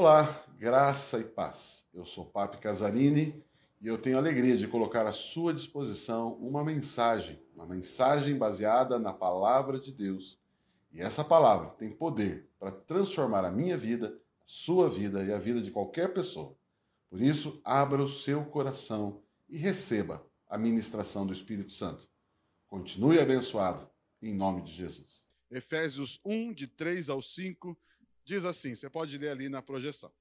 Olá, graça e paz. Eu sou Papi Casarini e eu tenho a alegria de colocar à sua disposição uma mensagem, uma mensagem baseada na palavra de Deus. E essa palavra tem poder para transformar a minha vida, a sua vida e a vida de qualquer pessoa. Por isso, abra o seu coração e receba a ministração do Espírito Santo. Continue abençoado, em nome de Jesus. Efésios 1, de 3 ao 5, diz assim: você pode ler ali na projeção.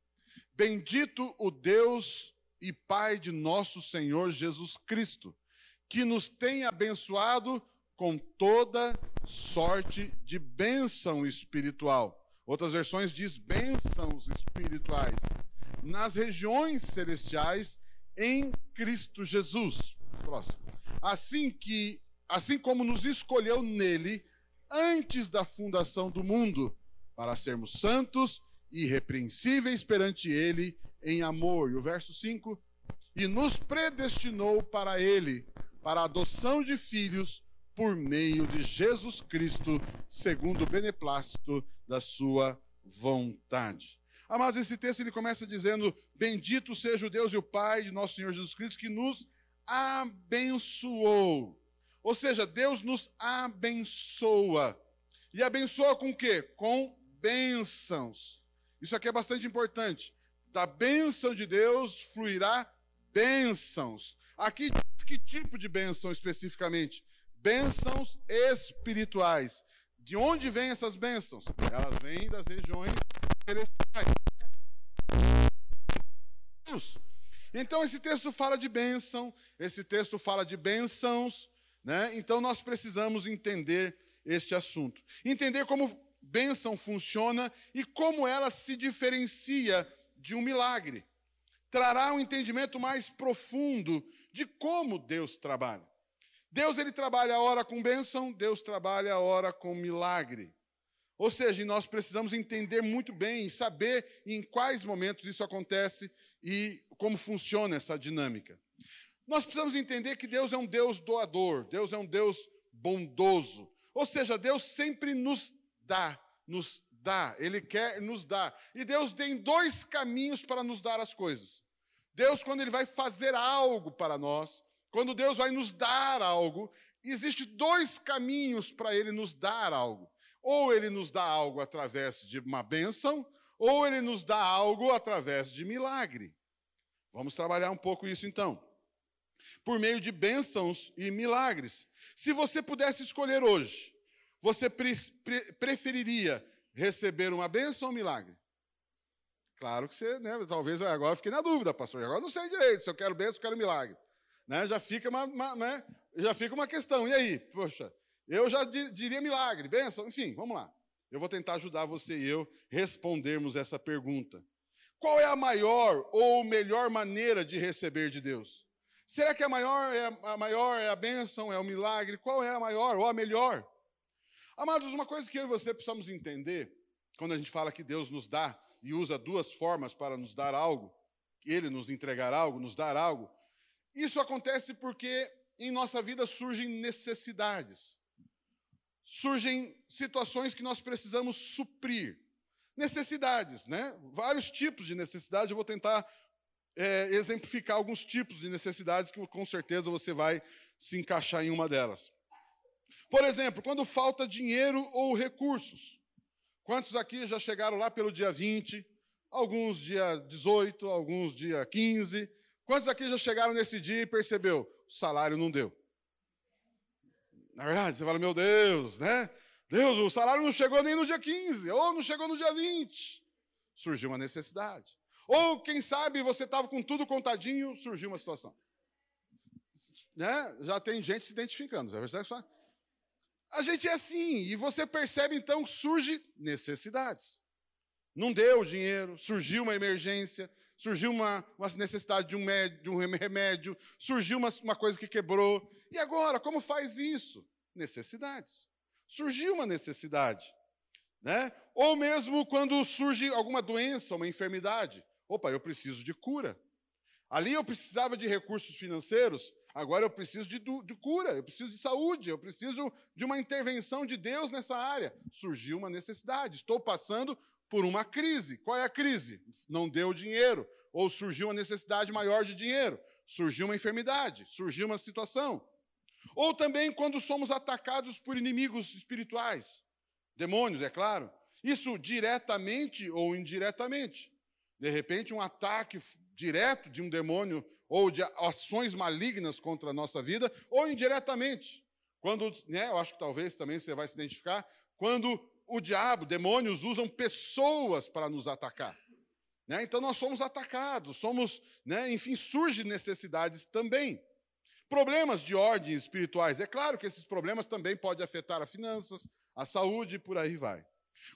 Bendito o Deus e Pai de nosso Senhor Jesus Cristo, que nos tem abençoado com toda sorte de bênção espiritual. Outras versões diz bênçãos espirituais nas regiões celestiais em Cristo Jesus. Próximo. Assim que assim como nos escolheu nele antes da fundação do mundo, para sermos santos e irrepreensíveis perante ele em amor. E o verso 5: E nos predestinou para ele, para a adoção de filhos por meio de Jesus Cristo, segundo o beneplácito da sua vontade. Amados, esse texto ele começa dizendo: Bendito seja o Deus e o Pai de nosso Senhor Jesus Cristo, que nos abençoou. Ou seja, Deus nos abençoa. E abençoa com o quê? Com bênçãos. Isso aqui é bastante importante. Da bênção de Deus fluirá bênçãos. Aqui diz que tipo de bênção especificamente? Bênçãos espirituais. De onde vêm essas bênçãos? Elas vêm das regiões celestiais. Então esse texto fala de bênção, esse texto fala de bênçãos, né? Então nós precisamos entender este assunto. Entender como bênção funciona e como ela se diferencia de um milagre. Trará um entendimento mais profundo de como Deus trabalha. Deus ele trabalha a hora com bênção, Deus trabalha a hora com milagre. Ou seja, nós precisamos entender muito bem saber em quais momentos isso acontece e como funciona essa dinâmica. Nós precisamos entender que Deus é um Deus doador, Deus é um Deus bondoso. Ou seja, Deus sempre nos dá, nos dá, Ele quer nos dar. E Deus tem dois caminhos para nos dar as coisas. Deus, quando Ele vai fazer algo para nós, quando Deus vai nos dar algo, existe dois caminhos para Ele nos dar algo. Ou Ele nos dá algo através de uma bênção, ou Ele nos dá algo através de milagre. Vamos trabalhar um pouco isso então. Por meio de bênçãos e milagres. Se você pudesse escolher hoje você pre pre preferiria receber uma bênção ou um milagre? Claro que você, né? Talvez agora eu fiquei na dúvida, pastor. Agora não sei direito se eu quero bênção ou quero milagre. Né? Já, fica uma, uma né? já fica uma questão. E aí? Poxa, eu já di diria milagre, bênção, enfim, vamos lá. Eu vou tentar ajudar você e eu respondermos essa pergunta. Qual é a maior ou melhor maneira de receber de Deus? Será que a maior é a maior é a bênção, é o milagre? Qual é a maior ou a melhor? Amados, uma coisa que eu e você precisamos entender, quando a gente fala que Deus nos dá e usa duas formas para nos dar algo, Ele nos entregar algo, nos dar algo, isso acontece porque em nossa vida surgem necessidades, surgem situações que nós precisamos suprir. Necessidades, né? Vários tipos de necessidades, eu vou tentar é, exemplificar alguns tipos de necessidades que com certeza você vai se encaixar em uma delas. Por exemplo, quando falta dinheiro ou recursos. Quantos aqui já chegaram lá pelo dia 20? Alguns dia 18, alguns dia 15. Quantos aqui já chegaram nesse dia e percebeu? O salário não deu. Na verdade, você fala, meu Deus, né? Deus, o salário não chegou nem no dia 15, ou não chegou no dia 20. Surgiu uma necessidade. Ou, quem sabe, você estava com tudo contadinho, surgiu uma situação. Né? Já tem gente se identificando. É verdade? A gente é assim, e você percebe então que surge necessidades. Não deu dinheiro, surgiu uma emergência, surgiu uma, uma necessidade de um, médio, de um remédio, surgiu uma, uma coisa que quebrou. E agora, como faz isso? Necessidades. Surgiu uma necessidade. Né? Ou mesmo quando surge alguma doença, uma enfermidade. Opa, eu preciso de cura. Ali eu precisava de recursos financeiros, Agora eu preciso de, de, cura, eu preciso de saúde, eu preciso de uma intervenção de Deus nessa área. Surgiu uma necessidade. Estou passando por uma crise. Qual é a crise? não deu dinheiro, ou surgiu uma necessidade maior de dinheiro, surgiu uma enfermidade, surgiu uma situação. Ou também quando somos atacados por inimigos espirituais, demônios, é claro. Isso diretamente ou indiretamente. De repente, um ataque direto de um demônio ou de ações malignas contra a nossa vida, ou indiretamente. Quando, né, eu acho que talvez também você vai se identificar, quando o diabo, demônios, usam pessoas para nos atacar. Né? Então nós somos atacados, somos, né, enfim, surgem necessidades também. Problemas de ordem espirituais. É claro que esses problemas também podem afetar as finanças, a saúde e por aí vai.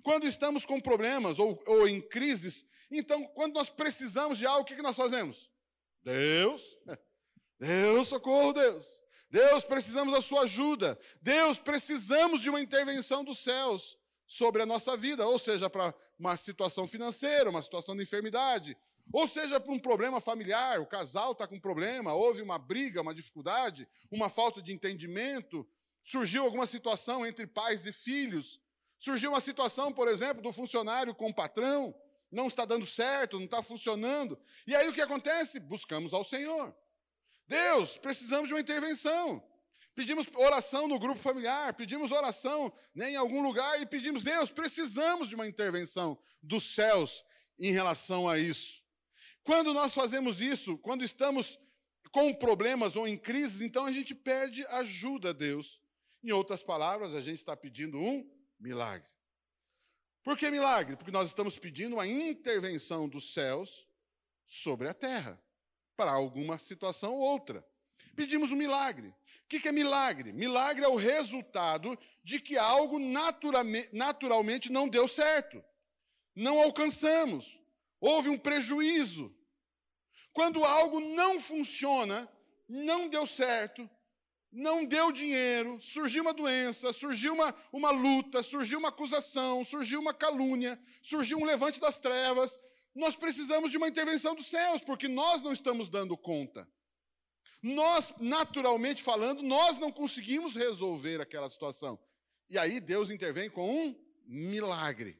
Quando estamos com problemas ou, ou em crises, então, quando nós precisamos de algo, o que, que nós fazemos? Deus, Deus, socorro, Deus. Deus, precisamos da sua ajuda. Deus, precisamos de uma intervenção dos céus sobre a nossa vida, ou seja, para uma situação financeira, uma situação de enfermidade, ou seja, para um problema familiar, o casal está com um problema, houve uma briga, uma dificuldade, uma falta de entendimento, surgiu alguma situação entre pais e filhos, surgiu uma situação, por exemplo, do funcionário com o patrão, não está dando certo, não está funcionando. E aí o que acontece? Buscamos ao Senhor. Deus, precisamos de uma intervenção. Pedimos oração no grupo familiar, pedimos oração né, em algum lugar e pedimos, Deus, precisamos de uma intervenção dos céus em relação a isso. Quando nós fazemos isso, quando estamos com problemas ou em crises, então a gente pede ajuda a Deus. Em outras palavras, a gente está pedindo um milagre. Por que milagre? Porque nós estamos pedindo uma intervenção dos céus sobre a terra, para alguma situação ou outra. Pedimos um milagre. O que é milagre? Milagre é o resultado de que algo naturalmente não deu certo. Não alcançamos. Houve um prejuízo. Quando algo não funciona, não deu certo, não deu dinheiro, surgiu uma doença, surgiu uma, uma luta, surgiu uma acusação, surgiu uma calúnia, surgiu um levante das trevas. Nós precisamos de uma intervenção dos céus, porque nós não estamos dando conta. Nós, naturalmente falando, nós não conseguimos resolver aquela situação. E aí Deus intervém com um milagre.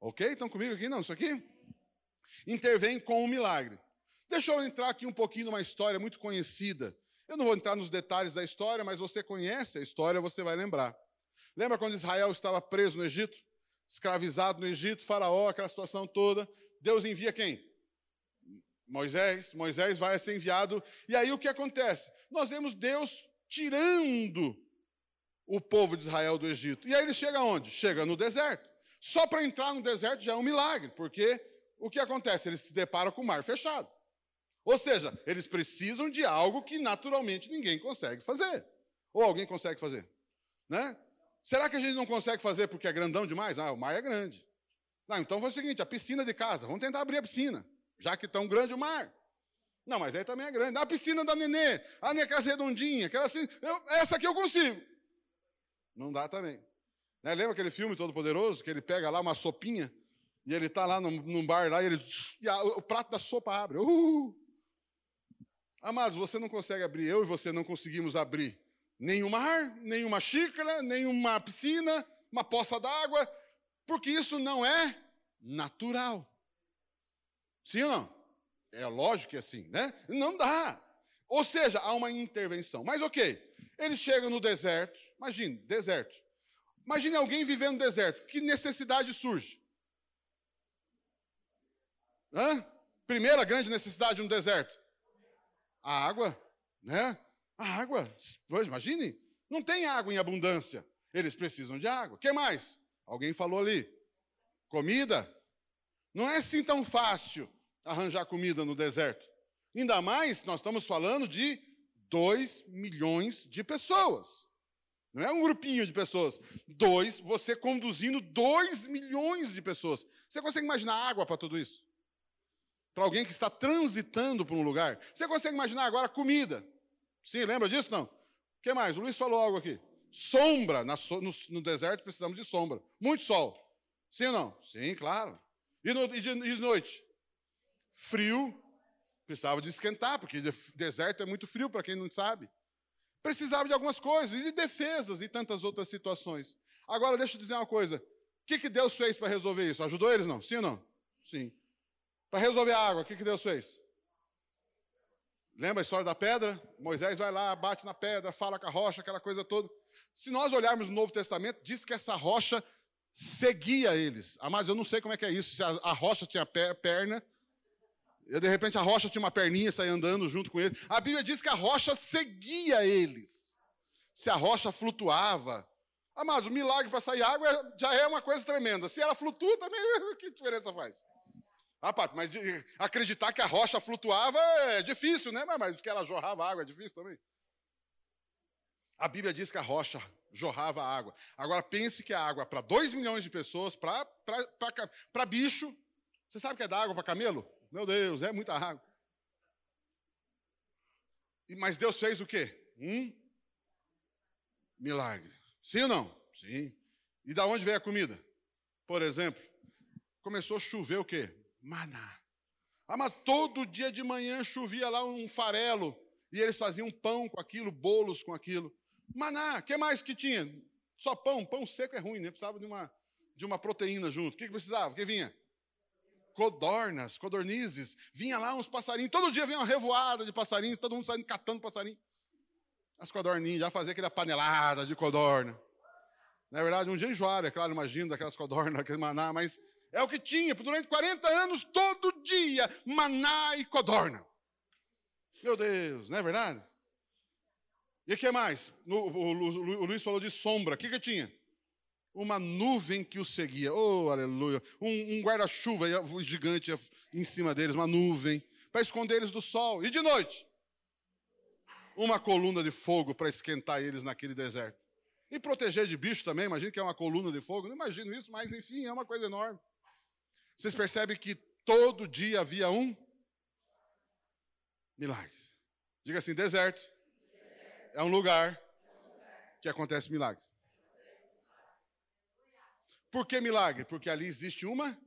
Ok? Estão comigo aqui? Não, isso aqui? Intervém com um milagre. Deixa eu entrar aqui um pouquinho numa história muito conhecida eu não vou entrar nos detalhes da história, mas você conhece a história, você vai lembrar. Lembra quando Israel estava preso no Egito? Escravizado no Egito, Faraó, aquela situação toda. Deus envia quem? Moisés. Moisés vai ser enviado. E aí o que acontece? Nós vemos Deus tirando o povo de Israel do Egito. E aí ele chega onde? Chega no deserto. Só para entrar no deserto já é um milagre, porque o que acontece? Eles se deparam com o mar fechado. Ou seja, eles precisam de algo que naturalmente ninguém consegue fazer. Ou alguém consegue fazer. Né? Será que a gente não consegue fazer porque é grandão demais? Ah, o mar é grande. Não, então foi o seguinte: a piscina de casa, vamos tentar abrir a piscina, já que tão grande o mar. Não, mas aí também é grande. A piscina da nenê, a minha casa redondinha, aquela assim, eu, essa aqui eu consigo. Não dá também. Né? Lembra aquele filme Todo Poderoso, que ele pega lá uma sopinha, e ele está lá num, num, bar lá, e, ele, e a, o prato da sopa abre. Uh! Amados, você não consegue abrir, eu e você não conseguimos abrir nenhum mar, nenhuma xícara, nenhuma piscina, uma poça d'água, porque isso não é natural. Sim ou não? É lógico que é assim, né? Não dá. Ou seja, há uma intervenção. Mas ok, eles chegam no deserto, imagine, deserto. Imagine alguém vivendo no deserto, que necessidade surge? Hã? Primeira grande necessidade no deserto: a água, né? A água, pois imagine, não tem água em abundância. Eles precisam de água. Que mais? Alguém falou ali. Comida. Não é assim tão fácil arranjar comida no deserto. Ainda mais, nós estamos falando de 2 milhões de pessoas. Não é um grupinho de pessoas. Dois, você conduzindo 2 milhões de pessoas. Você consegue imaginar água para tudo isso? Para alguém que está transitando por um lugar. Você consegue imaginar agora comida? Sim, lembra disso? Não? O que mais? O Luiz falou algo aqui. Sombra. no, deserto precisamos de sombra. Muito sol. Sim ou não? Sim, claro. E, no, de, e de noite? Frio. Precisava de esquentar, porque deserto é muito frio, para quem não sabe. Precisava de algumas coisas, e de defesas e tantas outras situações. Agora, deixa eu dizer uma coisa. O que, que Deus fez para resolver isso? Ajudou eles, não? Sim ou não? Sim. Para resolver a água, o que, que Deus fez? Lembra a história da pedra? Moisés vai lá, bate na pedra, fala com a rocha, aquela coisa toda. Se nós olharmos no Novo Testamento, diz que essa rocha seguia eles. Amados, eu não sei como é que é isso, se a, a rocha tinha perna, e de repente a rocha tinha uma perninha e andando junto com eles. A Bíblia diz que a rocha seguia eles. Se a rocha flutuava. Amados, o milagre para sair água já é uma coisa tremenda. Se ela flutua, também, que diferença faz? Ah, Pato, mas acreditar que a rocha flutuava é difícil, né? Mas que ela jorrava água é difícil também. A Bíblia diz que a rocha jorrava água. Agora pense que a água para 2 milhões de pessoas, para bicho. Você sabe que é da água para camelo? Meu Deus, é muita água. Mas Deus fez o quê? Um milagre. Sim ou não? Sim. E da onde veio a comida? Por exemplo, começou a chover o quê? Maná. Ah, mas todo dia de manhã chovia lá um farelo e eles faziam pão com aquilo, bolos com aquilo. Maná, que mais que tinha? Só pão, pão seco é ruim, né? Precisava de uma, de uma proteína junto. O que, que precisava? O que vinha? Codornas, codornizes. Vinha lá uns passarinhos. Todo dia vinha uma revoada de passarinhos, todo mundo saindo catando passarinho. As codorninhas, já fazia aquela panelada de codorna. Na verdade, um dia enjoaram, é claro, imagino, daquelas codornas, aquele maná, mas é o que tinha durante 40 anos, todo dia, maná e codorna. Meu Deus, não é verdade? E o que mais? O, o, o, Luiz falou de sombra. O que, que tinha? Uma nuvem que o seguia. Oh, aleluia. Um, um guarda-chuva gigante em cima deles, uma nuvem, para esconder eles do sol. E de noite? Uma coluna de fogo para esquentar eles naquele deserto. E proteger de bicho também, imagina que é uma coluna de fogo. Não imagino isso, mas enfim, é uma coisa enorme. Vocês percebem que todo dia havia um milagre. Diga assim: deserto é um lugar que acontece milagre. Por que milagre? Porque ali existe uma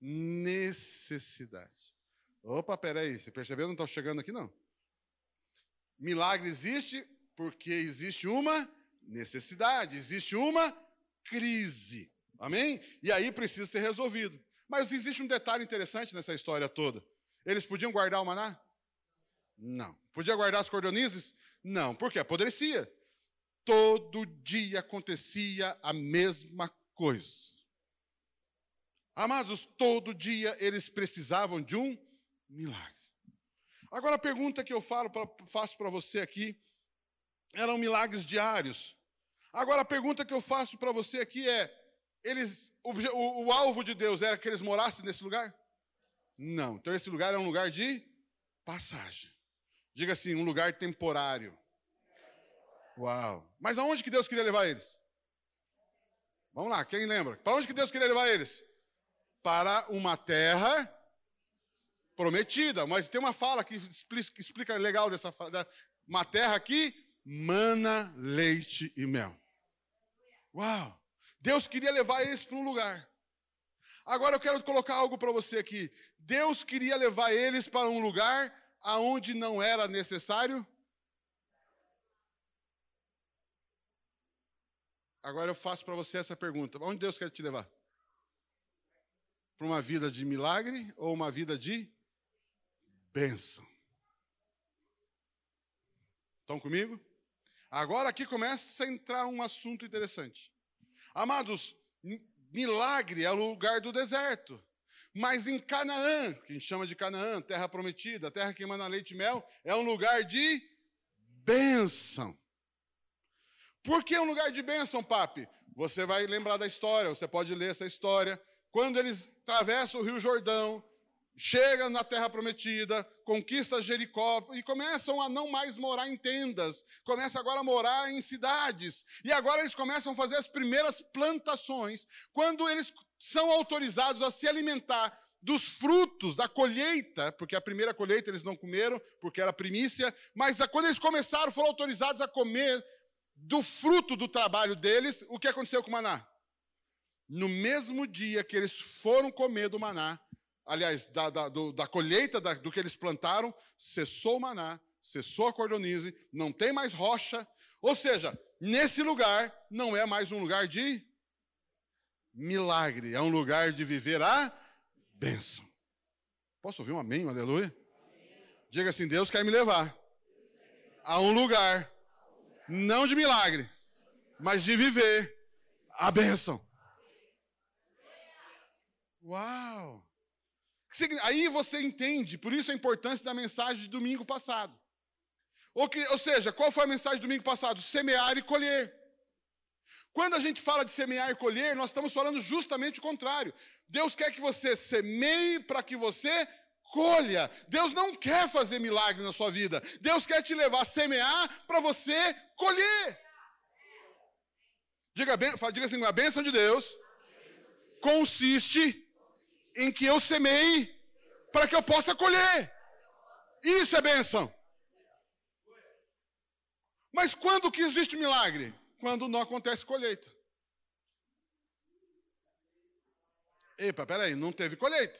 necessidade. Opa, peraí, você percebeu? Não está chegando aqui, não. Milagre existe porque existe uma necessidade, existe uma crise. Amém? E aí precisa ser resolvido. Mas existe um detalhe interessante nessa história toda. Eles podiam guardar o maná? Não. Podia guardar as cordonizes? Não. Por quê? Apodrecia. Todo dia acontecia a mesma coisa. Amados, todo dia eles precisavam de um milagre. Agora a pergunta que eu falo faço para você aqui eram milagres diários. Agora a pergunta que eu faço para você aqui é: eles, o, o, o alvo de Deus era que eles morassem nesse lugar? Não. Então esse lugar é um lugar de passagem. Diga assim, um lugar temporário. Uau. Mas aonde que Deus queria levar eles? Vamos lá, quem lembra? Para onde que Deus queria levar eles? Para uma terra prometida. Mas tem uma fala que explica, legal dessa fala. Uma terra que mana leite e mel. Uau! Deus queria levar eles para um lugar. Agora eu quero colocar algo para você aqui. Deus queria levar eles para um lugar aonde não era necessário. Agora eu faço para você essa pergunta: onde Deus quer te levar? Para uma vida de milagre ou uma vida de bênção? Estão comigo? Agora aqui começa a entrar um assunto interessante. Amados, milagre é o lugar do deserto. Mas em Canaã, que a gente chama de Canaã, terra prometida, terra que emana leite e mel, é um lugar de bênção. Por que um lugar de bênção, papi? Você vai lembrar da história, você pode ler essa história. Quando eles atravessam o Rio Jordão, chegam na terra prometida, conquistam Jericó e começam a não mais morar em tendas, começam agora a morar em cidades. E agora eles começam a fazer as primeiras plantações, quando eles são autorizados a se alimentar dos frutos da colheita, porque a primeira colheita eles não comeram, porque era primícia, mas quando eles começaram, foram autorizados a comer do fruto do trabalho deles, o que aconteceu com o maná? No mesmo dia que eles foram comer do maná, aliás, da, da, do, da colheita da, do que eles plantaram, cessou o maná, cessou a cordonize, não tem mais rocha. Ou seja, nesse lugar não é mais um lugar de milagre, é um lugar de viver a bênção. Posso ouvir um amém, um aleluia? Diga assim: Deus quer me levar a um lugar, não de milagre, mas de viver a bênção. Uau! Aí você entende, por isso a importância da mensagem de domingo passado. Ou, seja, qual foi a mensagem do domingo passado? Semear e colher. Quando a gente fala de semear e colher, nós estamos falando justamente o contrário. Deus quer que você semeie para que você colha. Deus não quer fazer milagre na sua vida. Deus quer te levar a semear para você colher. Diga, diga assim: a bênção de Deus consiste em que eu semeie para que eu possa colher. Isso é bênção. Mas quando que existe milagre? Quando não acontece colheita. Epa, peraí, não teve colheita.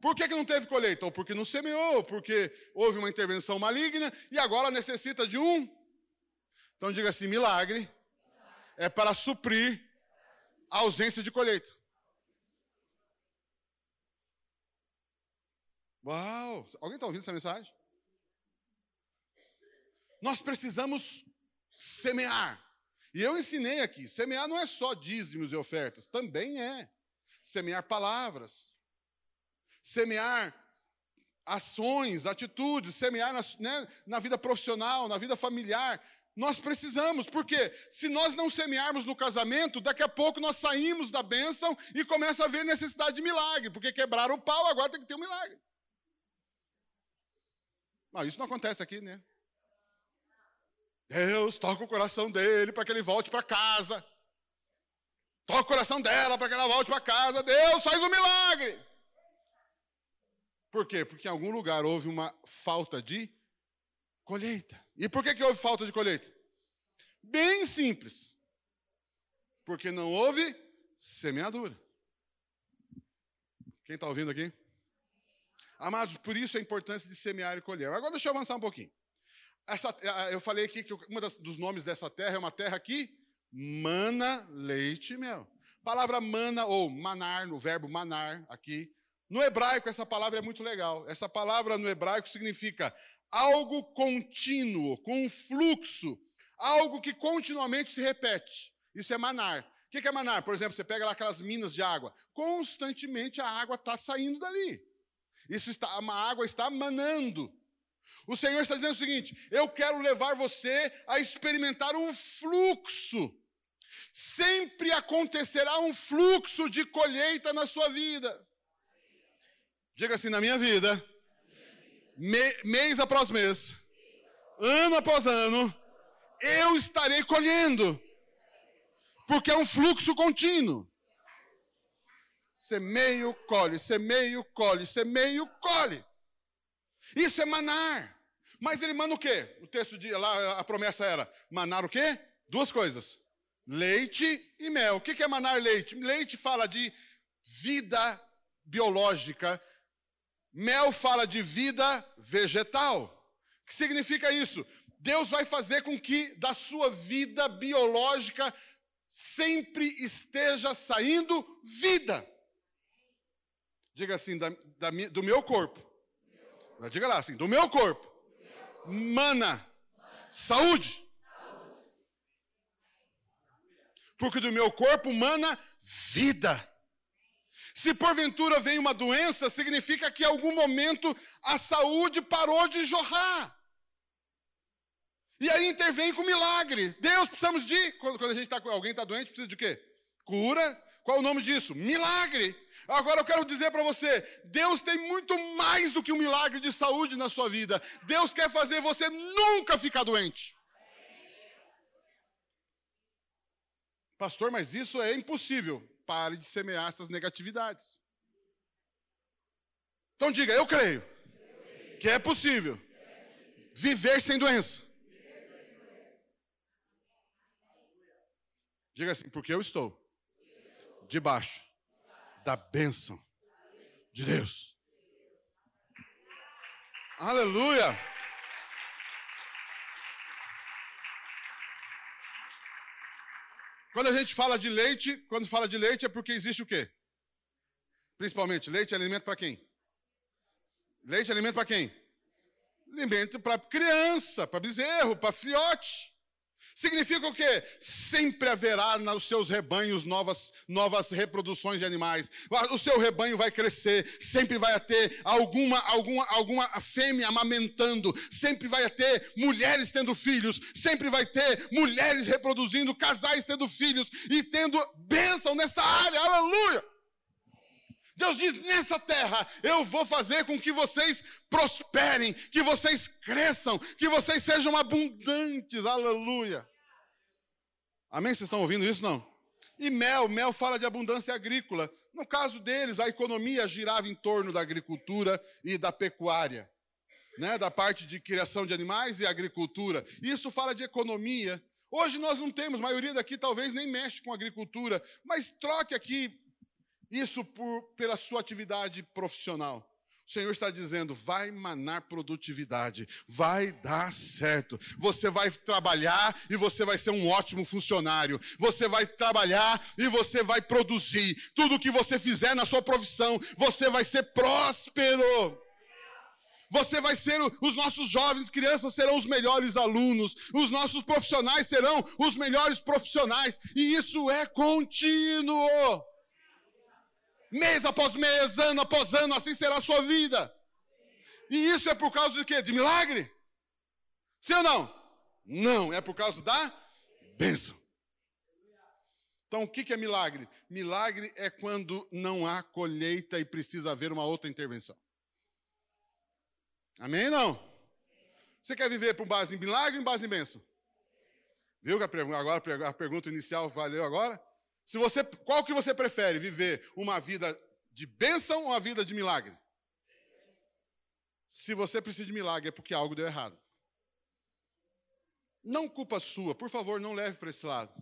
Por que, que não teve colheita? Ou porque não semeou, porque houve uma intervenção maligna e agora necessita de um. Então diga assim: milagre é para suprir a ausência de colheita. Uau! Alguém está ouvindo essa mensagem? Nós precisamos semear. E eu ensinei aqui: semear não é só dízimos e ofertas, também é semear palavras, semear ações, atitudes, semear na, né, na vida profissional, na vida familiar. Nós precisamos, porque se nós não semearmos no casamento, daqui a pouco nós saímos da bênção e começa a haver necessidade de milagre, porque quebraram o pau, agora tem que ter um milagre. Mas isso não acontece aqui, né? Deus toca o coração dele para que ele volte para casa. Toca o coração dela para que ela volte para casa. Deus faz um milagre. Por quê? Porque em algum lugar houve uma falta de colheita. E por que, que houve falta de colheita? Bem simples. Porque não houve semeadura. Quem está ouvindo aqui? Amados, por isso a importância de semear e colher. Agora deixa eu avançar um pouquinho. Essa, eu falei aqui que um dos nomes dessa terra é uma terra que mana leite e mel. Palavra mana ou manar, no verbo manar aqui. No hebraico, essa palavra é muito legal. Essa palavra no hebraico significa algo contínuo, com um fluxo, algo que continuamente se repete. Isso é manar. O que é manar? Por exemplo, você pega lá aquelas minas de água. Constantemente a água está saindo dali. Isso está, a água está manando. O Senhor está dizendo o seguinte: eu quero levar você a experimentar um fluxo. Sempre acontecerá um fluxo de colheita na sua vida. Diga assim: na minha vida, me, mês após mês, ano após ano, eu estarei colhendo, porque é um fluxo contínuo. Semeio, colhe, semeio, colhe, semeio, colhe. Isso é manar. Mas ele mana o quê? O texto de lá, a promessa era manar o quê? Duas coisas: leite e mel. O que é manar leite? Leite fala de vida biológica, mel fala de vida vegetal. O que significa isso? Deus vai fazer com que da sua vida biológica sempre esteja saindo vida. Diga assim, da, da, do meu corpo Diga lá assim, do meu corpo. Mana. Saúde. Porque do meu corpo mana vida. Se porventura vem uma doença, significa que em algum momento a saúde parou de jorrar. E aí intervém com milagre. Deus, precisamos de. Quando, quando a gente tá, alguém está doente, precisa de quê? Cura. Qual o nome disso? Milagre. Agora eu quero dizer para você: Deus tem muito mais do que um milagre de saúde na sua vida. Deus quer fazer você nunca ficar doente. Pastor, mas isso é impossível. Pare de semear essas negatividades. Então diga, eu creio que é possível viver sem doença. Diga assim, porque eu estou debaixo da bênção de Deus. Aleluia! Quando a gente fala de leite, quando fala de leite é porque existe o quê? Principalmente, leite é alimento para quem? Leite é alimento para quem? Alimento para criança, para bezerro, para filhote. Significa o quê? Sempre haverá nos seus rebanhos novas, novas reproduções de animais. O seu rebanho vai crescer, sempre vai ter alguma, alguma, alguma fêmea amamentando, sempre vai ter mulheres tendo filhos, sempre vai ter mulheres reproduzindo, casais tendo filhos e tendo bênção nessa área. Aleluia! Deus diz: nessa terra eu vou fazer com que vocês prosperem, que vocês cresçam, que vocês sejam abundantes. Aleluia. Amém? Vocês estão ouvindo isso? Não? E mel, mel fala de abundância agrícola. No caso deles, a economia girava em torno da agricultura e da pecuária, né? da parte de criação de animais e agricultura. Isso fala de economia. Hoje nós não temos, a maioria daqui talvez nem mexe com agricultura, mas troque aqui isso por, pela sua atividade profissional. O Senhor está dizendo: vai manar produtividade, vai dar certo. Você vai trabalhar e você vai ser um ótimo funcionário. Você vai trabalhar e você vai produzir. Tudo que você fizer na sua profissão, você vai ser próspero. Você vai ser, os nossos jovens, crianças serão os melhores alunos, os nossos profissionais serão os melhores profissionais, e isso é contínuo. Mês após mês, ano após ano, assim será a sua vida. E isso é por causa de quê? De milagre? Sim ou não? Não, é por causa da bênção. Então, o que é milagre? Milagre é quando não há colheita e precisa haver uma outra intervenção. Amém? Não? Você quer viver por base em milagre ou em base em bênção? Viu que agora a pergunta inicial valeu agora? Se você, qual que você prefere? Viver uma vida de bênção ou uma vida de milagre? Se você precisa de milagre, é porque algo deu errado. Não culpa sua, por favor, não leve para esse lado.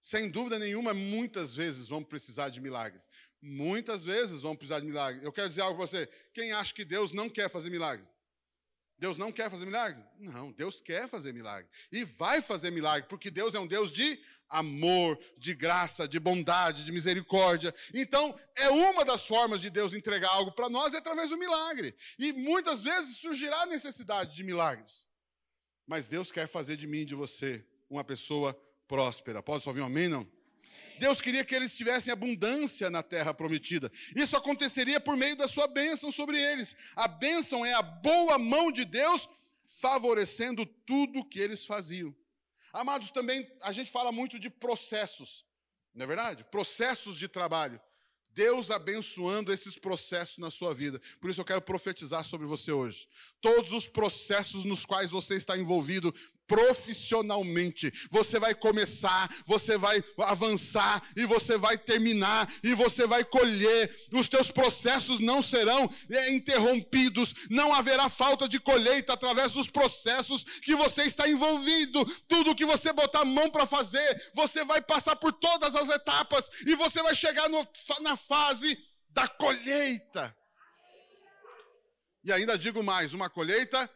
Sem dúvida nenhuma, muitas vezes vamos precisar de milagre. Muitas vezes vamos precisar de milagre. Eu quero dizer algo para você. Quem acha que Deus não quer fazer milagre? Deus não quer fazer milagre? Não, Deus quer fazer milagre. E vai fazer milagre, porque Deus é um Deus de amor, de graça, de bondade, de misericórdia. Então, é uma das formas de Deus entregar algo para nós é através do milagre. E muitas vezes surgirá a necessidade de milagres. Mas Deus quer fazer de mim e de você uma pessoa próspera. Pode só ouvir um amém, não? Deus queria que eles tivessem abundância na terra prometida. Isso aconteceria por meio da sua bênção sobre eles. A bênção é a boa mão de Deus favorecendo tudo o que eles faziam. Amados, também a gente fala muito de processos, não é verdade? Processos de trabalho. Deus abençoando esses processos na sua vida. Por isso eu quero profetizar sobre você hoje. Todos os processos nos quais você está envolvido profissionalmente. Você vai começar, você vai avançar e você vai terminar e você vai colher. Os teus processos não serão é, interrompidos, não haverá falta de colheita através dos processos que você está envolvido. Tudo que você botar a mão para fazer, você vai passar por todas as etapas e você vai chegar no, na fase da colheita. E ainda digo mais, uma colheita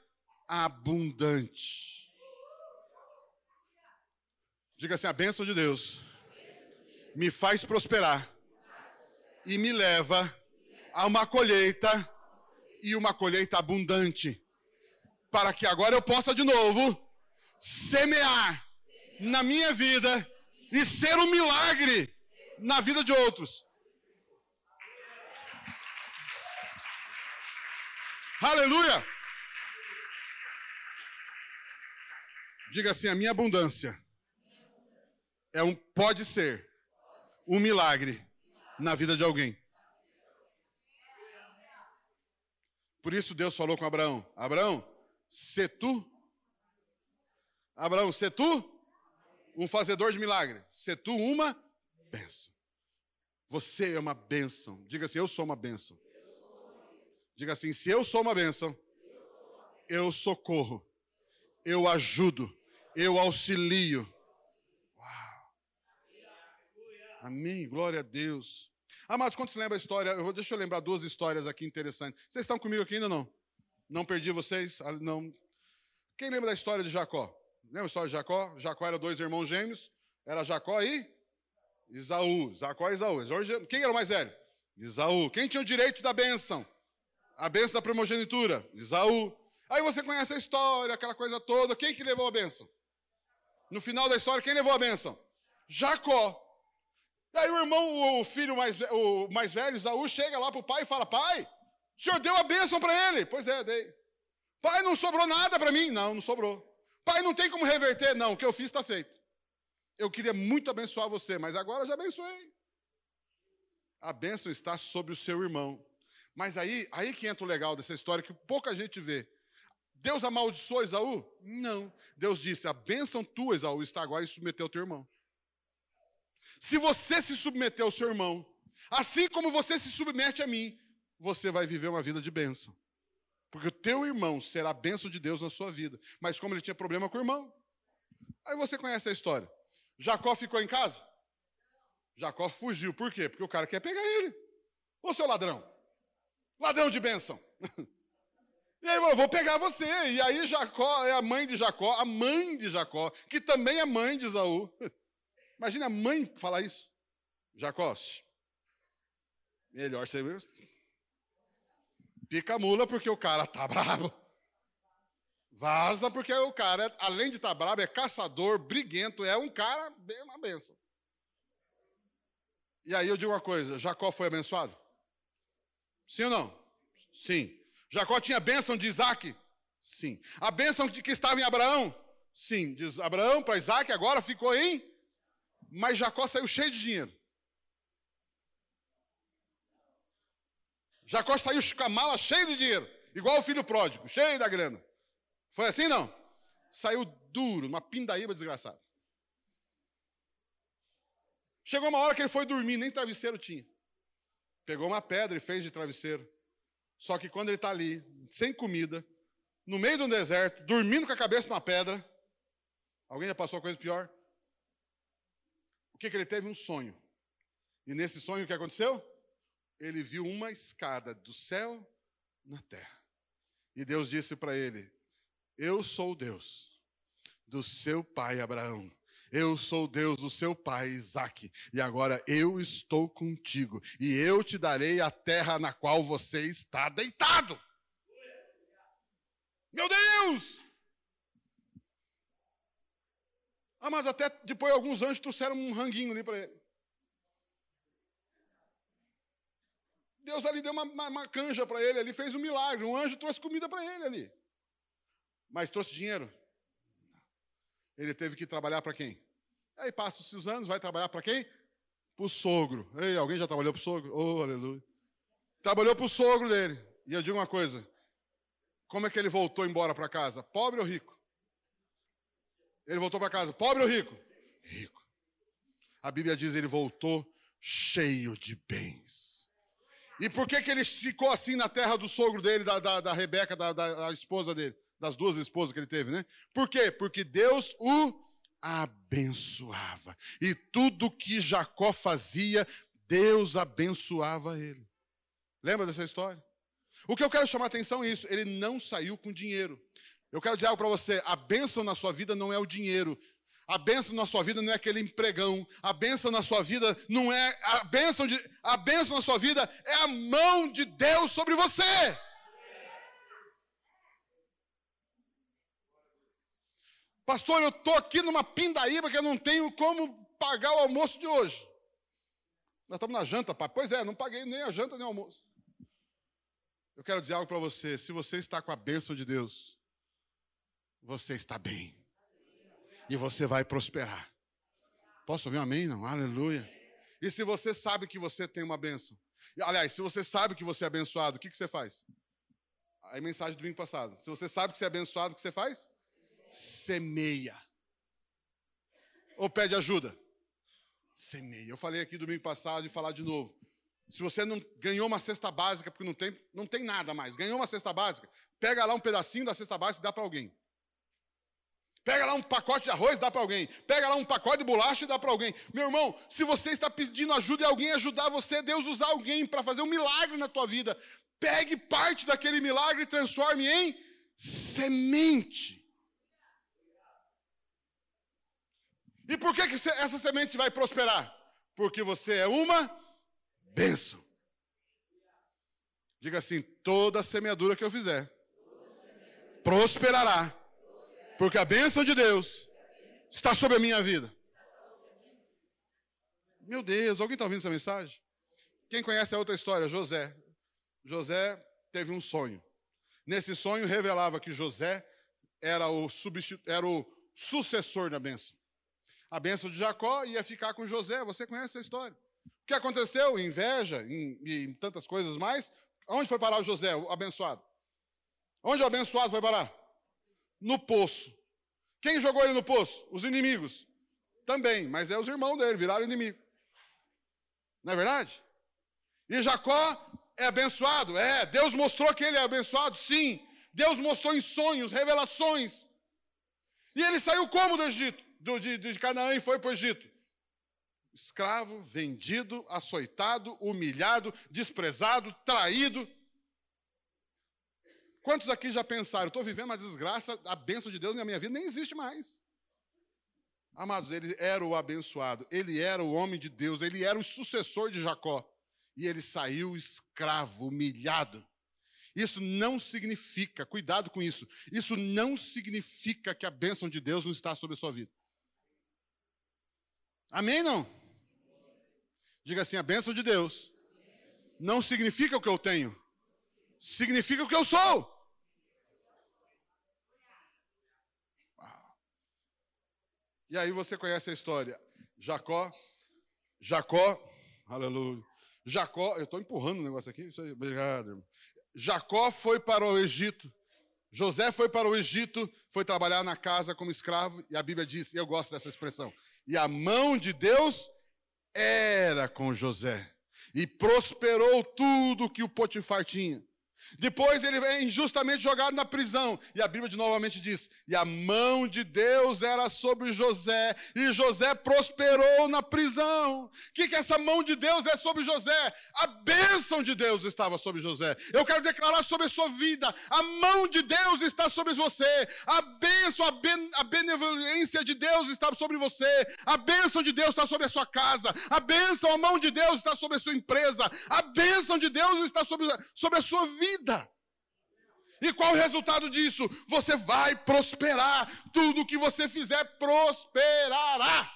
abundante. Diga assim: a bênção de Deus me faz prosperar e me leva a uma colheita e uma colheita abundante, para que agora eu possa de novo semear na minha vida e ser um milagre na vida de outros. Aleluia! Diga assim: a minha abundância é um pode ser um milagre na vida de alguém. Por isso Deus falou com Abraão: Abraão, se tu, Abraão, se tu, um fazedor de milagre, se tu uma bênção. Você é uma bênção. Diga assim: eu sou uma bênção. Diga assim: se eu sou uma bênção, eu socorro, eu ajudo, eu auxilio, Amém. Glória a Deus. Amados, quando se lembra a história, eu vou, deixa eu lembrar duas histórias aqui interessantes. Vocês estão comigo aqui ainda não? Não perdi vocês? Ah, não. Quem lembra da história de Jacó? Lembra a história de Jacó? Jacó era dois irmãos gêmeos. Era Jacó e Isaú. Jacó e Isaú. Quem era o mais velho? Isaú. Quem tinha o direito da bênção? A bênção da primogenitura, Isaú. Aí você conhece a história, aquela coisa toda. Quem que levou a bênção? No final da história, quem levou a bênção? Jacó. Aí o irmão, o filho mais, o mais velho, Isaú, chega lá para o pai e fala: Pai, o senhor deu a bênção para ele? Pois é, dei. Pai, não sobrou nada para mim? Não, não sobrou. Pai, não tem como reverter? Não, o que eu fiz está feito. Eu queria muito abençoar você, mas agora já abençoei. A bênção está sobre o seu irmão. Mas aí, aí que entra o legal dessa história que pouca gente vê. Deus amaldiçoou Esaú? Não. Deus disse: a bênção tua, Esaú, está agora em submeter ao teu irmão. Se você se submeter ao seu irmão, assim como você se submete a mim, você vai viver uma vida de bênção. Porque o teu irmão será a bênção de Deus na sua vida. Mas como ele tinha problema com o irmão, aí você conhece a história. Jacó ficou em casa? Jacó fugiu. Por quê? Porque o cara quer pegar ele. Ô seu ladrão. Ladrão de bênção. E aí, eu vou pegar você. E aí Jacó é a mãe de Jacó, a mãe de Jacó, que também é mãe de Isaú. Imagina a mãe falar isso. Jacó, melhor ser mesmo. Pica a mula porque o cara tá bravo. Vaza porque o cara, além de estar tá bravo, é caçador, briguento, é um cara bem uma benção. E aí eu digo uma coisa: Jacó foi abençoado? Sim ou não? Sim. Jacó tinha a bênção de Isaac? Sim. A bênção de que estava em Abraão? Sim. De Abraão para Isaac agora ficou em mas Jacó saiu cheio de dinheiro. Jacó saiu com a mala cheia de dinheiro, igual o filho pródigo, cheio da grana. Foi assim não? Saiu duro, uma pindaíba desgraçada. Chegou uma hora que ele foi dormir, nem travesseiro tinha. Pegou uma pedra e fez de travesseiro. Só que quando ele está ali, sem comida, no meio do deserto, dormindo com a cabeça numa pedra, alguém já passou coisa pior? O que, que ele teve? Um sonho. E nesse sonho o que aconteceu? Ele viu uma escada do céu na terra. E Deus disse para ele: Eu sou Deus do seu pai Abraão. Eu sou Deus do seu pai Isaac, e agora eu estou contigo, e eu te darei a terra na qual você está deitado. Meu Deus! Ah, mas até depois alguns anjos trouxeram um ranguinho ali para ele. Deus ali deu uma, uma, uma canja para ele, ali fez um milagre. Um anjo trouxe comida para ele ali. Mas trouxe dinheiro? Ele teve que trabalhar para quem? Aí passam-se os anos, vai trabalhar para quem? Para o sogro. Ei, alguém já trabalhou para o sogro? Oh, aleluia. Trabalhou para o sogro dele. E eu digo uma coisa: como é que ele voltou embora para casa? Pobre ou rico? Ele voltou para casa, pobre ou rico? Rico. A Bíblia diz ele voltou cheio de bens. E por que, que ele ficou assim na terra do sogro dele, da, da, da Rebeca, da, da, da esposa dele? Das duas esposas que ele teve, né? Por quê? Porque Deus o abençoava. E tudo que Jacó fazia, Deus abençoava ele. Lembra dessa história? O que eu quero chamar a atenção é isso: ele não saiu com dinheiro. Eu quero dizer algo para você: a bênção na sua vida não é o dinheiro. A bênção na sua vida não é aquele empregão. A bênção na sua vida não é. A bênção, de, a bênção na sua vida é a mão de Deus sobre você. Pastor, eu estou aqui numa pindaíba que eu não tenho como pagar o almoço de hoje. Nós estamos na janta, pai. Pois é, não paguei nem a janta nem o almoço. Eu quero dizer algo para você. Se você está com a bênção de Deus, você está bem. E você vai prosperar. Posso ouvir um amém? Não? Aleluia. E se você sabe que você tem uma bênção? Aliás, se você sabe que você é abençoado, o que, que você faz? A mensagem do domingo passado. Se você sabe que você é abençoado, o que você faz? Semeia. Ou pede ajuda? Semeia. Eu falei aqui domingo passado e falar de novo. Se você não ganhou uma cesta básica, porque não tem, não tem nada mais, ganhou uma cesta básica, pega lá um pedacinho da cesta básica e dá para alguém. Pega lá um pacote de arroz dá para alguém. Pega lá um pacote de bolacha e dá para alguém. Meu irmão, se você está pedindo ajuda e alguém ajudar você, Deus usar alguém para fazer um milagre na tua vida, pegue parte daquele milagre e transforme em semente. E por que, que essa semente vai prosperar? Porque você é uma bênção. Diga assim: toda semeadura que eu fizer prosperará, porque a bênção de Deus está sobre a minha vida. Meu Deus, alguém está ouvindo essa mensagem? Quem conhece a outra história? José. José teve um sonho. Nesse sonho revelava que José era o, era o sucessor da bênção. A bênção de Jacó ia ficar com José. Você conhece essa história? O que aconteceu? Inveja e em tantas coisas mais. Onde foi parar o José, o abençoado? Onde o abençoado foi parar? No poço. Quem jogou ele no poço? Os inimigos. Também, mas é os irmãos dele, viraram inimigo. Não é verdade? E Jacó é abençoado? É. Deus mostrou que ele é abençoado? Sim. Deus mostrou em sonhos, revelações. E ele saiu como do Egito? Do, de, de Canaã e foi para o Egito? Escravo, vendido, açoitado, humilhado, desprezado, traído. Quantos aqui já pensaram, estou vivendo uma desgraça, a bênção de Deus na minha vida nem existe mais? Amados, ele era o abençoado, ele era o homem de Deus, ele era o sucessor de Jacó. E ele saiu escravo, humilhado. Isso não significa, cuidado com isso, isso não significa que a bênção de Deus não está sobre a sua vida. Amém, não? Diga assim: a bênção de Deus não significa o que eu tenho, significa o que eu sou. E aí você conhece a história. Jacó, Jacó, aleluia. Jacó, eu estou empurrando o negócio aqui, obrigado, irmão. Jacó foi para o Egito. José foi para o Egito, foi trabalhar na casa como escravo, e a Bíblia diz, e eu gosto dessa expressão, e a mão de Deus era com José, e prosperou tudo que o Potifar tinha. Depois ele é injustamente jogado na prisão. E a Bíblia de novamente diz: E a mão de Deus era sobre José, e José prosperou na prisão. O que, que essa mão de Deus é sobre José? A bênção de Deus estava sobre José. Eu quero declarar sobre a sua vida: a mão de Deus está sobre você, a bênção, a, ben, a benevolência de Deus está sobre você, a bênção de Deus está sobre a sua casa, a bênção, a mão de Deus está sobre a sua empresa, a bênção de Deus está sobre, sobre a sua vida vida. E qual o resultado disso? Você vai prosperar. Tudo que você fizer prosperará.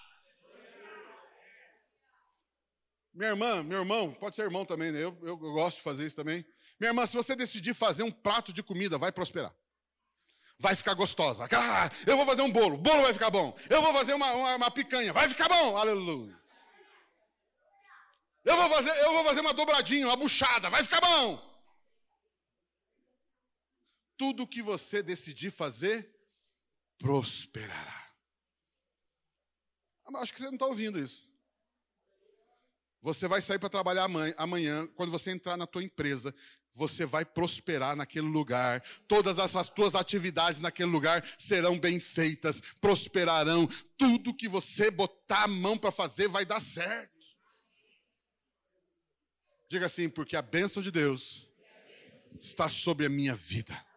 Minha irmã, meu irmão, pode ser irmão também, né? eu, eu, gosto de fazer isso também. Minha irmã, se você decidir fazer um prato de comida, vai prosperar vai ficar gostosa. Ah, eu vou fazer um bolo, o bolo vai ficar bom. Eu vou fazer uma, uma, uma, picanha, vai ficar bom. Aleluia. Eu vou fazer, eu vou fazer uma dobradinha, uma buchada, vai ficar bom tudo que você decidir fazer prosperará. Acho que você não está ouvindo isso. Você vai sair para trabalhar amanhã, quando você entrar na tua empresa, você vai prosperar naquele lugar. Todas as tuas atividades naquele lugar serão bem feitas, prosperarão. Tudo que você botar a mão para fazer vai dar certo. Diga assim, porque a bênção de Deus está sobre a minha vida.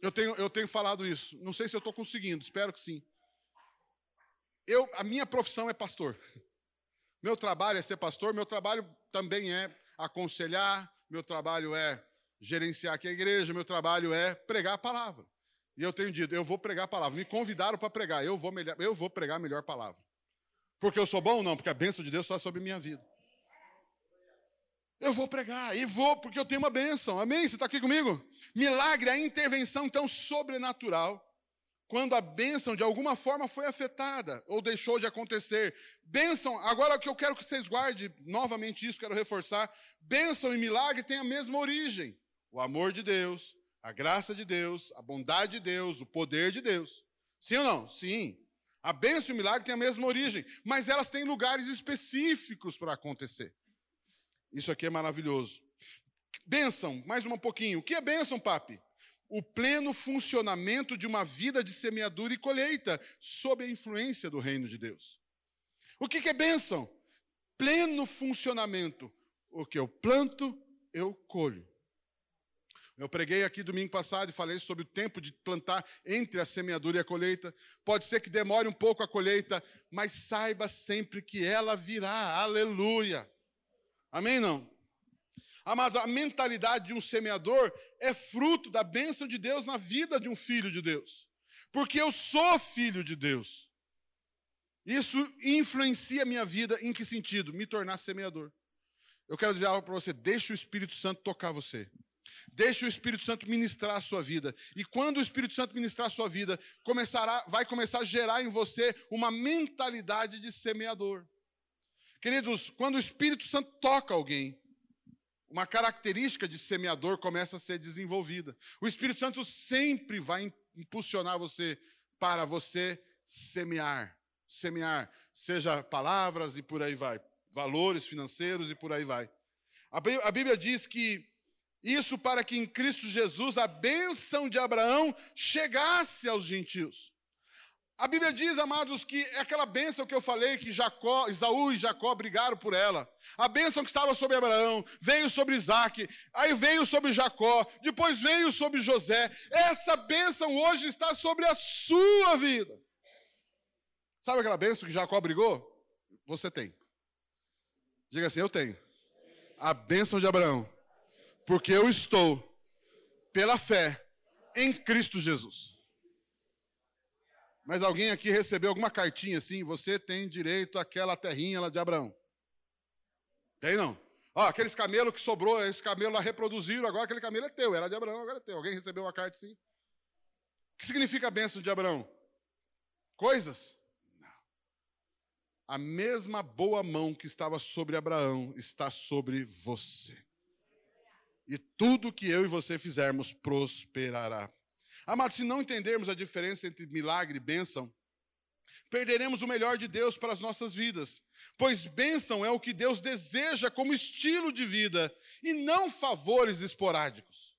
Eu tenho, eu tenho falado isso. Não sei se eu estou conseguindo, espero que sim. Eu, a minha profissão é pastor. Meu trabalho é ser pastor, meu trabalho também é aconselhar, meu trabalho é gerenciar aqui a igreja, meu trabalho é pregar a palavra. E eu tenho dito, eu vou pregar a palavra. Me convidaram para pregar, eu vou, melhor, eu vou pregar a melhor palavra. Porque eu sou bom ou não? Porque a bênção de Deus está sobre minha vida. Eu vou pregar, e vou, porque eu tenho uma bênção. Amém? Você está aqui comigo? Milagre, a intervenção tão sobrenatural, quando a bênção de alguma forma foi afetada ou deixou de acontecer. Bênção, agora o que eu quero que vocês guardem, novamente isso, quero reforçar: bênção e milagre têm a mesma origem. O amor de Deus, a graça de Deus, a bondade de Deus, o poder de Deus. Sim ou não? Sim. A bênção e o milagre têm a mesma origem, mas elas têm lugares específicos para acontecer. Isso aqui é maravilhoso. Bênção, mais um pouquinho. O que é bênção, papi? O pleno funcionamento de uma vida de semeadura e colheita, sob a influência do reino de Deus. O que é bênção? Pleno funcionamento. O que eu planto, eu colho. Eu preguei aqui domingo passado e falei sobre o tempo de plantar entre a semeadura e a colheita. Pode ser que demore um pouco a colheita, mas saiba sempre que ela virá. Aleluia. Amém? Não? Amados, a mentalidade de um semeador é fruto da bênção de Deus na vida de um filho de Deus. Porque eu sou filho de Deus. Isso influencia a minha vida em que sentido? Me tornar semeador. Eu quero dizer algo para você: deixe o Espírito Santo tocar você. Deixe o Espírito Santo ministrar a sua vida. E quando o Espírito Santo ministrar a sua vida, começará, vai começar a gerar em você uma mentalidade de semeador. Queridos, quando o Espírito Santo toca alguém, uma característica de semeador começa a ser desenvolvida. O Espírito Santo sempre vai impulsionar você para você semear. Semear, seja palavras e por aí vai, valores financeiros e por aí vai. A Bíblia diz que isso para que em Cristo Jesus a bênção de Abraão chegasse aos gentios. A Bíblia diz, amados, que é aquela bênção que eu falei que Jacó, Isaú e Jacó brigaram por ela. A bênção que estava sobre Abraão, veio sobre Isaac, aí veio sobre Jacó, depois veio sobre José. Essa bênção hoje está sobre a sua vida. Sabe aquela bênção que Jacó brigou? Você tem. Diga assim: Eu tenho. A bênção de Abraão. Porque eu estou, pela fé, em Cristo Jesus. Mas alguém aqui recebeu alguma cartinha assim? Você tem direito àquela terrinha lá de Abraão. Tem não? Ó, aqueles camelos que sobrou, esse camelo lá reproduziram, agora aquele camelo é teu, era de Abraão, agora é teu. Alguém recebeu uma carta assim? O que significa a bênção de Abraão? Coisas? Não. A mesma boa mão que estava sobre Abraão está sobre você. E tudo que eu e você fizermos prosperará. Amados, se não entendermos a diferença entre milagre e bênção, perderemos o melhor de Deus para as nossas vidas. Pois bênção é o que Deus deseja como estilo de vida e não favores esporádicos.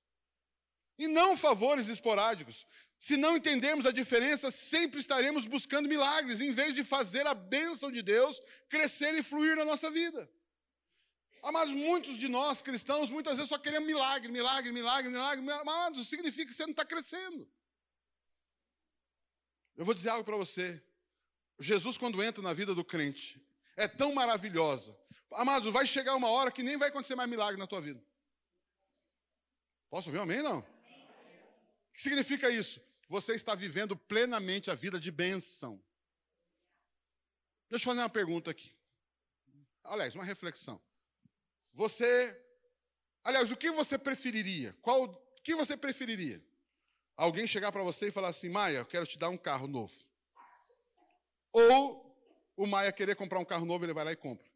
E não favores esporádicos. Se não entendermos a diferença, sempre estaremos buscando milagres, em vez de fazer a bênção de Deus crescer e fluir na nossa vida. Amados, muitos de nós cristãos, muitas vezes só queremos milagre, milagre, milagre, milagre. Amados, significa que você não está crescendo. Eu vou dizer algo para você. Jesus, quando entra na vida do crente, é tão maravilhosa. Amados, vai chegar uma hora que nem vai acontecer mais milagre na tua vida. Posso ouvir um amém, não? O que significa isso? Você está vivendo plenamente a vida de bênção. Deixa eu fazer uma pergunta aqui. Aliás, uma reflexão. Você, aliás, o que você preferiria? Qual, o que você preferiria? Alguém chegar para você e falar assim, Maia, eu quero te dar um carro novo. Ou o Maia querer comprar um carro novo, ele vai lá e compra.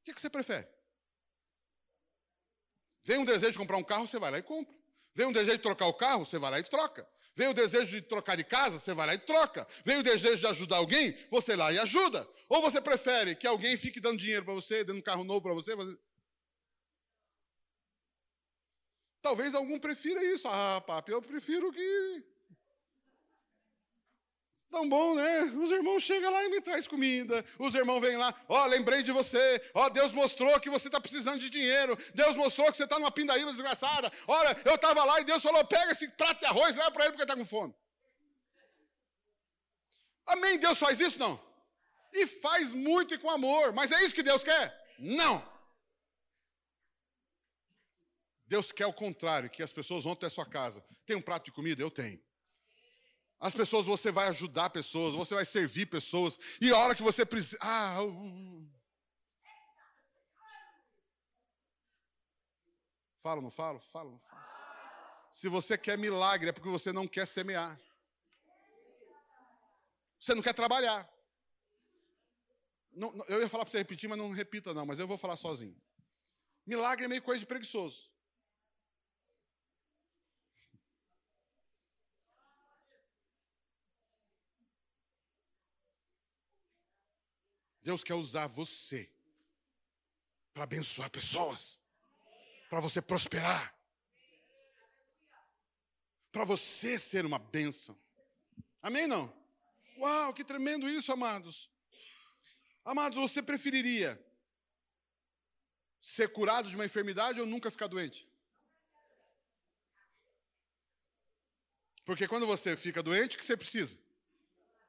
O que, que você prefere? Vem um desejo de comprar um carro, você vai lá e compra. Vem um desejo de trocar o carro, você vai lá e troca. Vem o desejo de trocar de casa, você vai lá e troca. Vem o desejo de ajudar alguém, você lá e ajuda. Ou você prefere que alguém fique dando dinheiro para você, dando um carro novo para você? Talvez algum prefira isso. Ah, papi, eu prefiro que Tão bom, né? Os irmãos chegam lá e me traz comida. Os irmãos vêm lá, ó, oh, lembrei de você. Ó, oh, Deus mostrou que você está precisando de dinheiro. Deus mostrou que você está numa pindaíba desgraçada. Olha, eu estava lá e Deus falou: pega esse prato de arroz leva para ele porque está com fome. Amém? Deus faz isso? Não. E faz muito e com amor. Mas é isso que Deus quer? Não. Deus quer o contrário, que as pessoas vão até a sua casa. Tem um prato de comida? Eu tenho. As pessoas, você vai ajudar pessoas, você vai servir pessoas, e a hora que você precisa. Ah, uh, Falo, não falo? Falo, não falo. Se você quer milagre, é porque você não quer semear. Você não quer trabalhar. Não, eu ia falar para você repetir, mas não repita, não, mas eu vou falar sozinho. Milagre é meio coisa de preguiçoso. Deus quer usar você para abençoar pessoas, para você prosperar, para você ser uma bênção. Amém? Não? Uau, que tremendo isso, amados. Amados, você preferiria ser curado de uma enfermidade ou nunca ficar doente? Porque quando você fica doente, o que você precisa?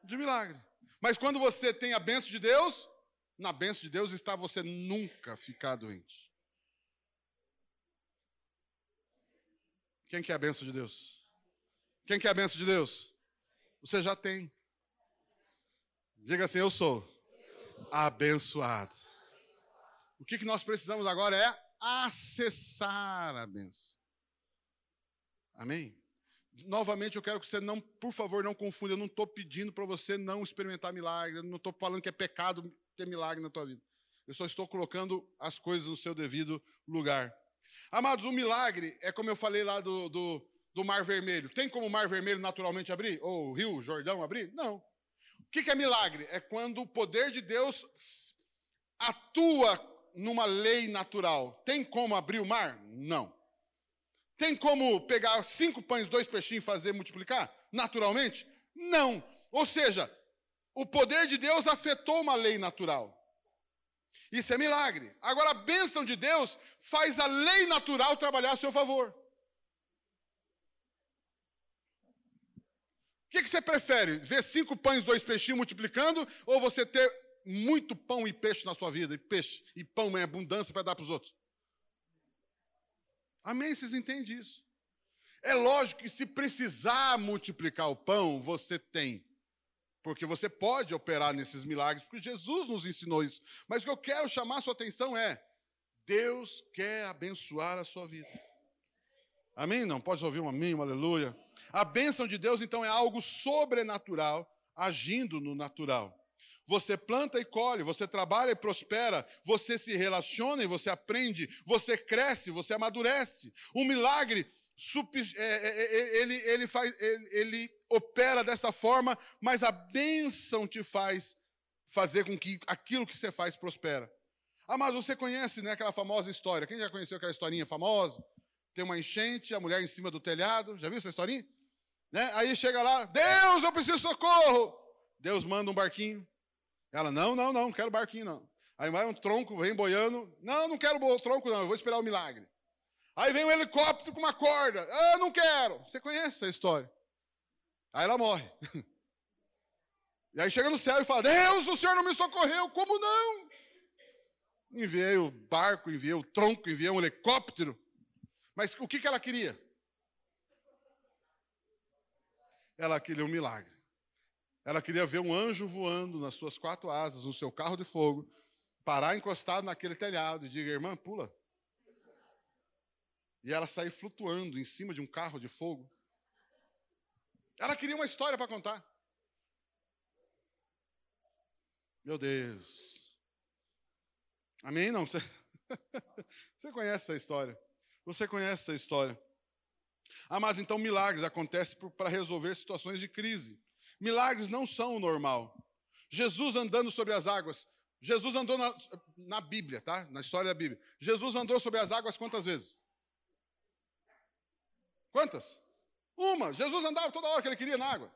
De milagre. Mas quando você tem a benção de Deus, na bênção de Deus está você nunca ficar doente. Quem quer a bênção de Deus? Quem quer a bênção de Deus? Você já tem. Diga assim: Eu sou abençoado. O que, que nós precisamos agora é acessar a bênção. Amém? Novamente, eu quero que você não, por favor, não confunda. Eu não estou pedindo para você não experimentar milagre. Eu não estou falando que é pecado ter milagre na tua vida. Eu só estou colocando as coisas no seu devido lugar. Amados, o milagre é como eu falei lá do, do, do Mar Vermelho. Tem como o Mar Vermelho naturalmente abrir? Ou o Rio Jordão abrir? Não. O que é milagre? É quando o poder de Deus atua numa lei natural. Tem como abrir o mar? Não. Tem como pegar cinco pães, dois peixinhos e fazer multiplicar? Naturalmente? Não. Ou seja, o poder de Deus afetou uma lei natural. Isso é milagre. Agora, a bênção de Deus faz a lei natural trabalhar a seu favor. O que, que você prefere? Ver cinco pães, dois peixinhos multiplicando ou você ter muito pão e peixe na sua vida? E peixe e pão em abundância para dar para os outros? Amém? Vocês entendem isso? É lógico que se precisar multiplicar o pão, você tem. Porque você pode operar nesses milagres, porque Jesus nos ensinou isso. Mas o que eu quero chamar a sua atenção é: Deus quer abençoar a sua vida. Amém? Não? Pode ouvir um amém, um aleluia. A bênção de Deus, então, é algo sobrenatural agindo no natural. Você planta e colhe, você trabalha e prospera, você se relaciona e você aprende, você cresce, você amadurece. Um milagre, é, é, é, ele, ele, faz, ele opera dessa forma, mas a bênção te faz fazer com que aquilo que você faz prospera. Ah, mas você conhece né, aquela famosa história? Quem já conheceu aquela historinha famosa? Tem uma enchente, a mulher em cima do telhado. Já viu essa historinha? Né? Aí chega lá, Deus, eu preciso de socorro. Deus manda um barquinho. Ela, não, não, não, não quero barquinho, não. Aí vai um tronco, vem boiando. Não, não quero o tronco, não, eu vou esperar o milagre. Aí vem um helicóptero com uma corda. Ah, não quero. Você conhece essa história? Aí ela morre. E aí chega no céu e fala: Deus, o Senhor não me socorreu. Como não? Enviei o barco, enviei o tronco, enviei um helicóptero. Mas o que, que ela queria? Ela queria um milagre. Ela queria ver um anjo voando nas suas quatro asas, no seu carro de fogo, parar encostado naquele telhado e dizer, irmã, pula. E ela sair flutuando em cima de um carro de fogo. Ela queria uma história para contar. Meu Deus. Amém? Não, você, você conhece essa história. Você conhece essa história. Ah, mas então milagres acontecem para resolver situações de crise. Milagres não são o normal. Jesus andando sobre as águas. Jesus andou na, na Bíblia, tá? Na história da Bíblia. Jesus andou sobre as águas quantas vezes? Quantas? Uma. Jesus andava toda hora que ele queria na água.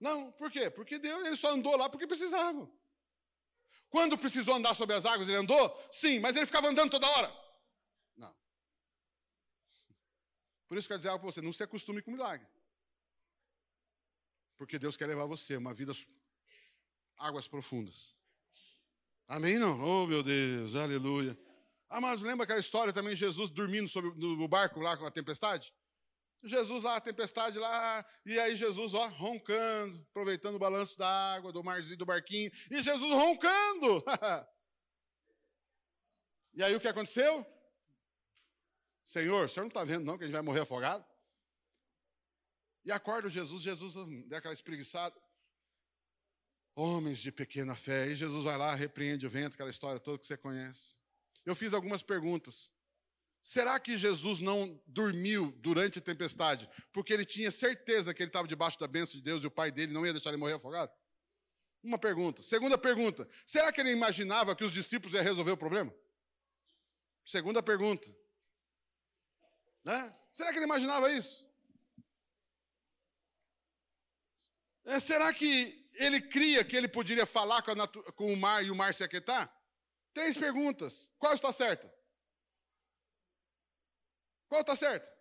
Não, por quê? Porque Deus, ele só andou lá porque precisava. Quando precisou andar sobre as águas, ele andou? Sim, mas ele ficava andando toda hora. Não. Por isso que dizer algo para você: não se acostume com milagre. Porque Deus quer levar você uma vida águas profundas. Amém? Não? Oh, meu Deus, aleluia. Ah, mas lembra aquela história também, Jesus dormindo sobre, no barco lá com a tempestade? Jesus lá, a tempestade lá, e aí Jesus, ó, roncando, aproveitando o balanço da água, do marzinho, do barquinho, e Jesus roncando. e aí o que aconteceu? Senhor, o senhor não está vendo não que a gente vai morrer afogado? E acorda Jesus, Jesus dá aquela espreguiçada. Homens de pequena fé. E Jesus vai lá, repreende o vento, aquela história toda que você conhece. Eu fiz algumas perguntas. Será que Jesus não dormiu durante a tempestade porque ele tinha certeza que ele estava debaixo da bênção de Deus e o pai dele não ia deixar ele morrer afogado? Uma pergunta. Segunda pergunta: será que ele imaginava que os discípulos iam resolver o problema? Segunda pergunta. Né? Será que ele imaginava isso? É, será que ele cria que ele poderia falar com, com o mar e o mar se aquietar? Três perguntas. Qual está certa? Qual está certa?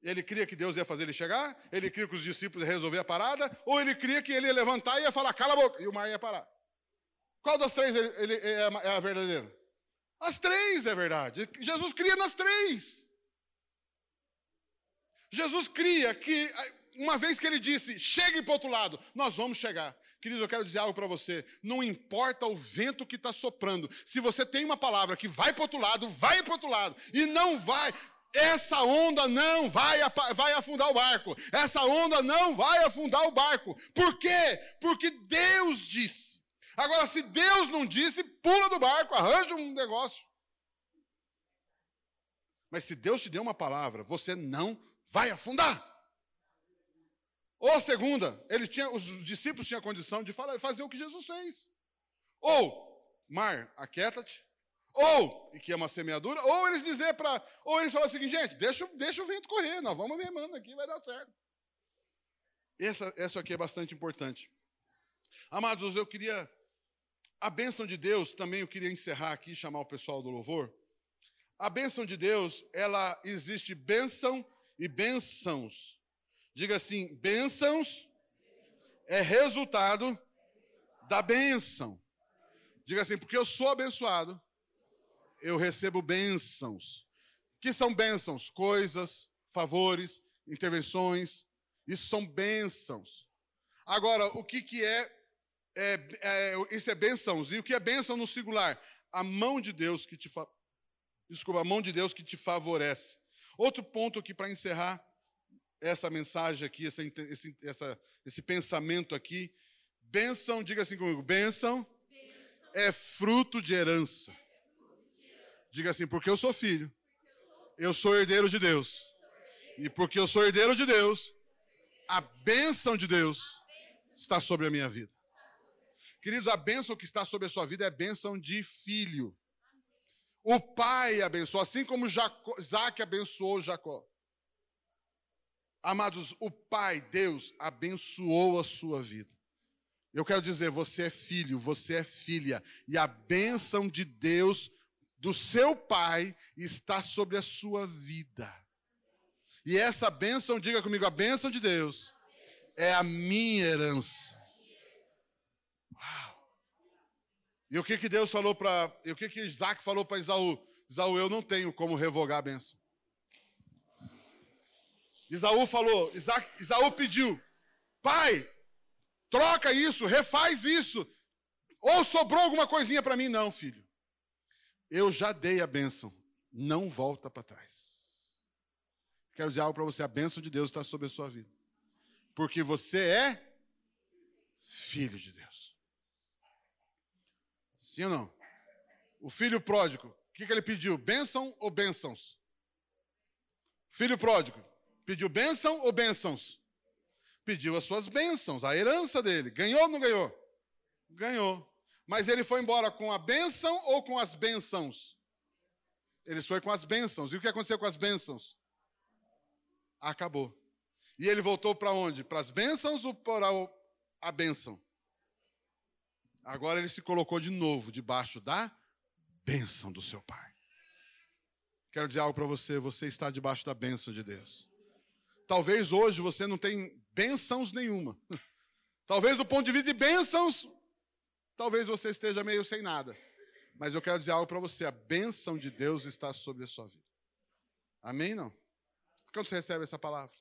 Ele cria que Deus ia fazer ele chegar? Ele cria que os discípulos iam resolver a parada? Ou ele cria que ele ia levantar e ia falar, cala a boca, e o mar ia parar? Qual das três ele, ele é, é a verdadeira? As três é verdade. Jesus cria nas três. Jesus cria que, uma vez que ele disse, chegue para o outro lado, nós vamos chegar. Queridos, eu quero dizer algo para você. Não importa o vento que está soprando. Se você tem uma palavra que vai para o outro lado, vai para o outro lado. E não vai. Essa onda não vai, vai afundar o barco. Essa onda não vai afundar o barco. Por quê? Porque Deus disse. Agora, se Deus não disse, pula do barco, arranja um negócio. Mas se Deus te deu uma palavra, você não vai afundar. Ou segunda, ele tinha, os discípulos tinham condição de falar, fazer o que Jesus fez. Ou, mar, aquieta-te, ou, e que é uma semeadura, ou eles dizer para. Ou eles falam o seguinte, gente, deixa, deixa o vento correr, nós vamos remando aqui, vai dar certo. Essa, essa aqui é bastante importante. Amados, eu queria. A bênção de Deus, também eu queria encerrar aqui, chamar o pessoal do louvor. A bênção de Deus, ela existe bênção e bênçãos. Diga assim: bênçãos é resultado da bênção. Diga assim, porque eu sou abençoado, eu recebo bênçãos. Que são bênçãos? Coisas, favores, intervenções. Isso são bênçãos. Agora, o que, que é, é, é, Isso é bênçãos. E o que é bênção no singular? A mão de Deus que te fa... Desculpa, a mão de Deus que te favorece. Outro ponto aqui para encerrar essa mensagem aqui, essa, esse, essa, esse pensamento aqui. Bênção, diga assim comigo: bênção, bênção. é fruto de herança. Diga assim, porque eu sou filho. Eu sou herdeiro de Deus. E porque eu sou herdeiro de Deus, a bênção de Deus está sobre a minha vida. Queridos, a bênção que está sobre a sua vida é bênção de filho. O pai abençoou, assim como Jacó, Isaac abençoou Jacó. Amados, o pai, Deus, abençoou a sua vida. Eu quero dizer, você é filho, você é filha, e a bênção de Deus do seu Pai está sobre a sua vida. E essa bênção, diga comigo, a bênção de Deus é a minha herança. Uau! E o que, que Deus falou para. E o que, que Isaac falou para Isaú? Isaú, eu não tenho como revogar a bênção. Isaú falou, Isaac, Isaú pediu, pai, troca isso, refaz isso. Ou sobrou alguma coisinha para mim? Não, filho. Eu já dei a bênção. Não volta para trás. Quero dizer algo para você: a bênção de Deus está sobre a sua vida. Porque você é filho de Deus. Sim ou não? O filho pródigo, o que, que ele pediu? Bênção ou bênçãos? Filho pródigo, pediu bênção ou bênçãos? Pediu as suas bênçãos, a herança dele. Ganhou ou não ganhou? Ganhou. Mas ele foi embora com a bênção ou com as bênçãos? Ele foi com as bênçãos. E o que aconteceu com as bênçãos? Acabou. E ele voltou para onde? Para as bênçãos ou para a bênção? Agora ele se colocou de novo debaixo da bênção do seu pai. Quero dizer algo para você: você está debaixo da bênção de Deus. Talvez hoje você não tenha bênçãos nenhuma. Talvez do ponto de vista de bênçãos, Talvez você esteja meio sem nada. Mas eu quero dizer algo para você: a bênção de Deus está sobre a sua vida. Amém? Não? Quando você recebe essa palavra?